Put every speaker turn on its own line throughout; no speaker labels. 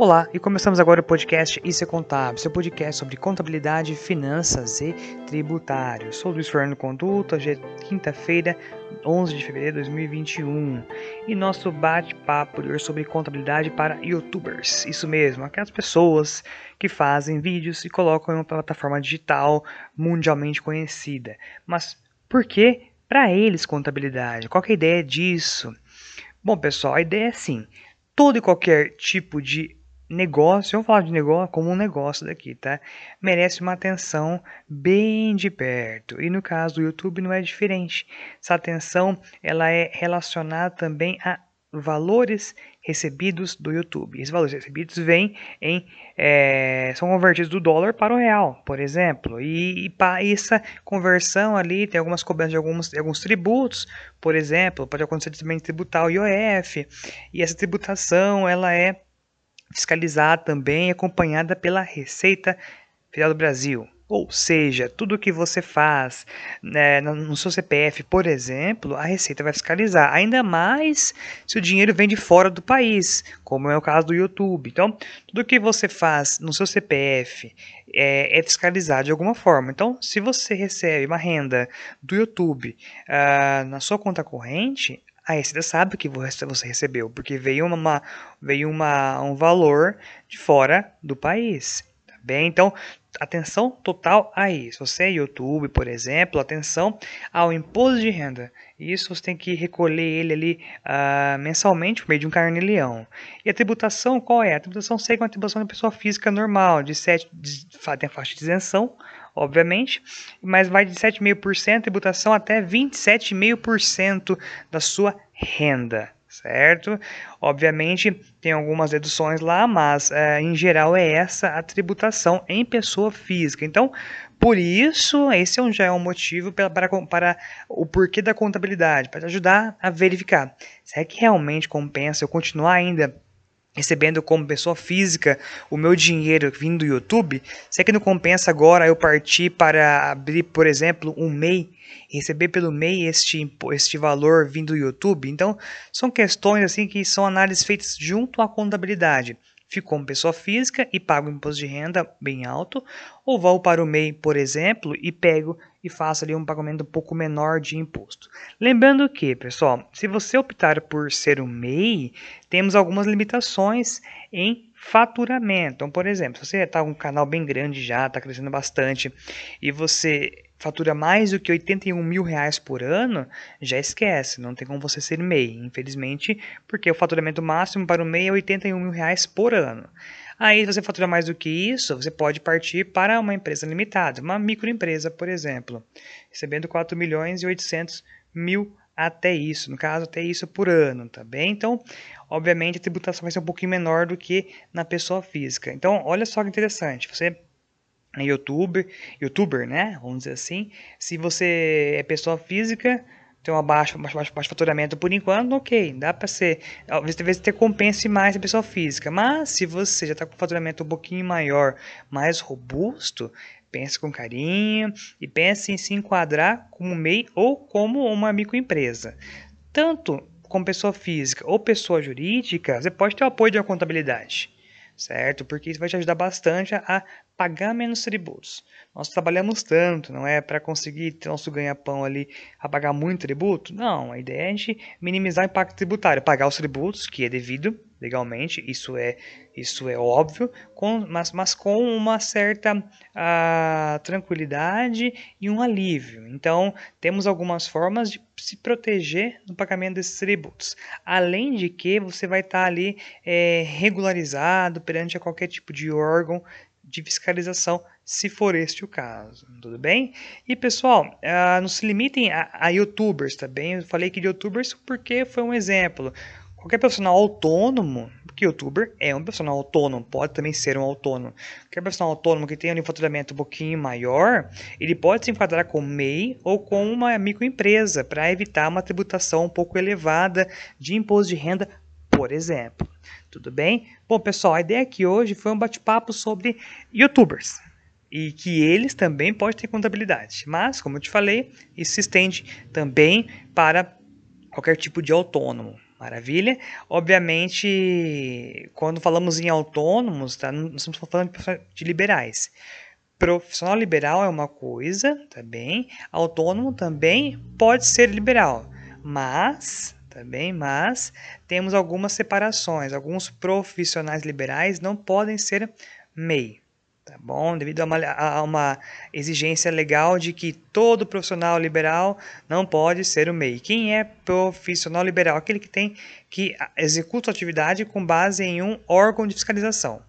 Olá, e começamos agora o podcast Isso é Contábil, seu podcast sobre contabilidade, finanças e tributário. Sou Luiz Fernando Conduta, hoje é quinta-feira, 11 de fevereiro de 2021, e nosso bate-papo hoje sobre contabilidade para youtubers. Isso mesmo, aquelas pessoas que fazem vídeos e colocam em uma plataforma digital mundialmente conhecida. Mas por que para eles contabilidade? Qual é a ideia disso? Bom, pessoal, a ideia é assim: todo e qualquer tipo de negócio, vamos falar de negócio como um negócio daqui, tá? Merece uma atenção bem de perto. E no caso do YouTube não é diferente. Essa atenção ela é relacionada também a valores recebidos do YouTube. Esses valores recebidos vêm em é, são convertidos do dólar para o real, por exemplo. E, e para essa conversão ali tem algumas cobranças de alguns, de alguns tributos, por exemplo, pode acontecer também tributar o IOF. E essa tributação ela é fiscalizada também acompanhada pela Receita Federal do Brasil. Ou seja, tudo que você faz né, no seu CPF, por exemplo, a Receita vai fiscalizar. Ainda mais se o dinheiro vem de fora do país, como é o caso do YouTube. Então, tudo que você faz no seu CPF é, é fiscalizado de alguma forma. Então, se você recebe uma renda do YouTube uh, na sua conta corrente, a Receita sabe que você recebeu, porque veio, uma, veio uma, um valor de fora do país. Tá bem? Então, atenção total a isso. Você é YouTube, por exemplo, atenção ao imposto de renda. Isso você tem que recolher ele ali uh, mensalmente por meio de um carnê-leão. E a tributação, qual é? A tributação segue uma tributação de pessoa física normal, de 7, de, tem a faixa de isenção, obviamente, mas vai de 7,5% tributação até 27,5% da sua renda, certo? Obviamente tem algumas deduções lá, mas é, em geral é essa a tributação em pessoa física. Então, por isso, esse é já é um motivo para, para, para o porquê da contabilidade, para ajudar a verificar. Será que realmente compensa eu continuar ainda recebendo como pessoa física o meu dinheiro vindo do YouTube, será que não compensa agora eu partir para abrir, por exemplo, um MEI e receber pelo MEI este, este valor vindo do YouTube? Então, são questões assim que são análises feitas junto à contabilidade. Fico como pessoa física e pago imposto de renda bem alto, ou vou para o MEI, por exemplo, e pego e faço ali um pagamento um pouco menor de imposto. Lembrando que, pessoal, se você optar por ser um MEI, temos algumas limitações em faturamento. Então, por exemplo, se você está com um canal bem grande já, está crescendo bastante, e você fatura mais do que 81 mil reais por ano, já esquece, não tem como você ser MEI, infelizmente, porque o faturamento máximo para o MEI é 81 mil reais por ano. Aí, se você fatura mais do que isso, você pode partir para uma empresa limitada, uma microempresa, por exemplo, recebendo 4 milhões e 800 mil até isso, no caso, até isso por ano, tá bem? Então, obviamente, a tributação vai ser um pouquinho menor do que na pessoa física. Então, olha só que interessante, você é youtuber, youtuber, né? Vamos dizer assim. Se você é pessoa física, tem uma baixa, baixo, baixo, baixo faturamento por enquanto, ok, dá para ser. Talvez, talvez ter compense mais a pessoa física. Mas se você já está com faturamento um pouquinho maior, mais robusto, pense com carinho e pense em se enquadrar como MEI ou como uma microempresa. Tanto como pessoa física ou pessoa jurídica, você pode ter o apoio de uma contabilidade certo? Porque isso vai te ajudar bastante a pagar menos tributos. Nós trabalhamos tanto, não é para conseguir ter nosso ganha-pão ali a pagar muito tributo? Não, a ideia é a gente minimizar o impacto tributário, pagar os tributos, que é devido legalmente, isso é, isso é óbvio, com, mas, mas com uma certa uh, tranquilidade e um alívio. Então, temos algumas formas de se proteger no pagamento desses tributos. Além de que você vai estar ali é, regularizado perante qualquer tipo de órgão de fiscalização, se for este o caso, tudo bem? E pessoal, uh, não se limitem a, a youtubers, tá bem? Eu falei que de youtubers porque foi um exemplo. Qualquer profissional autônomo, porque youtuber é um profissional autônomo, pode também ser um autônomo. Qualquer profissional autônomo que tenha um faturamento um pouquinho maior, ele pode se enquadrar com MEI ou com uma microempresa para evitar uma tributação um pouco elevada de imposto de renda, por exemplo. Tudo bem? Bom, pessoal, a ideia aqui hoje foi um bate-papo sobre youtubers e que eles também podem ter contabilidade. Mas, como eu te falei, isso se estende também para qualquer tipo de autônomo. Maravilha. Obviamente, quando falamos em autônomos, tá? Não estamos falando de liberais. Profissional liberal é uma coisa, tá bem? Autônomo também pode ser liberal, mas também, tá mas temos algumas separações. Alguns profissionais liberais não podem ser MEI, tá bom? Devido a uma, a uma, exigência legal de que todo profissional liberal não pode ser o MEI. Quem é profissional liberal? Aquele que tem que executa a atividade com base em um órgão de fiscalização.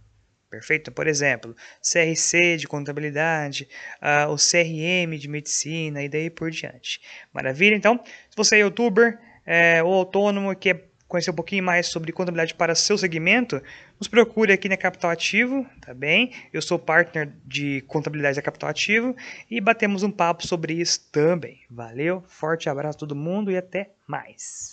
Perfeito? Por exemplo, CRC de contabilidade, uh, o CRM de medicina e daí por diante. Maravilha? Então, se você é youtuber é, ou autônomo e quer conhecer um pouquinho mais sobre contabilidade para seu segmento, nos procure aqui na Capital Ativo, tá bem? Eu sou partner de contabilidade da Capital Ativo e batemos um papo sobre isso também. Valeu, forte abraço a todo mundo e até mais.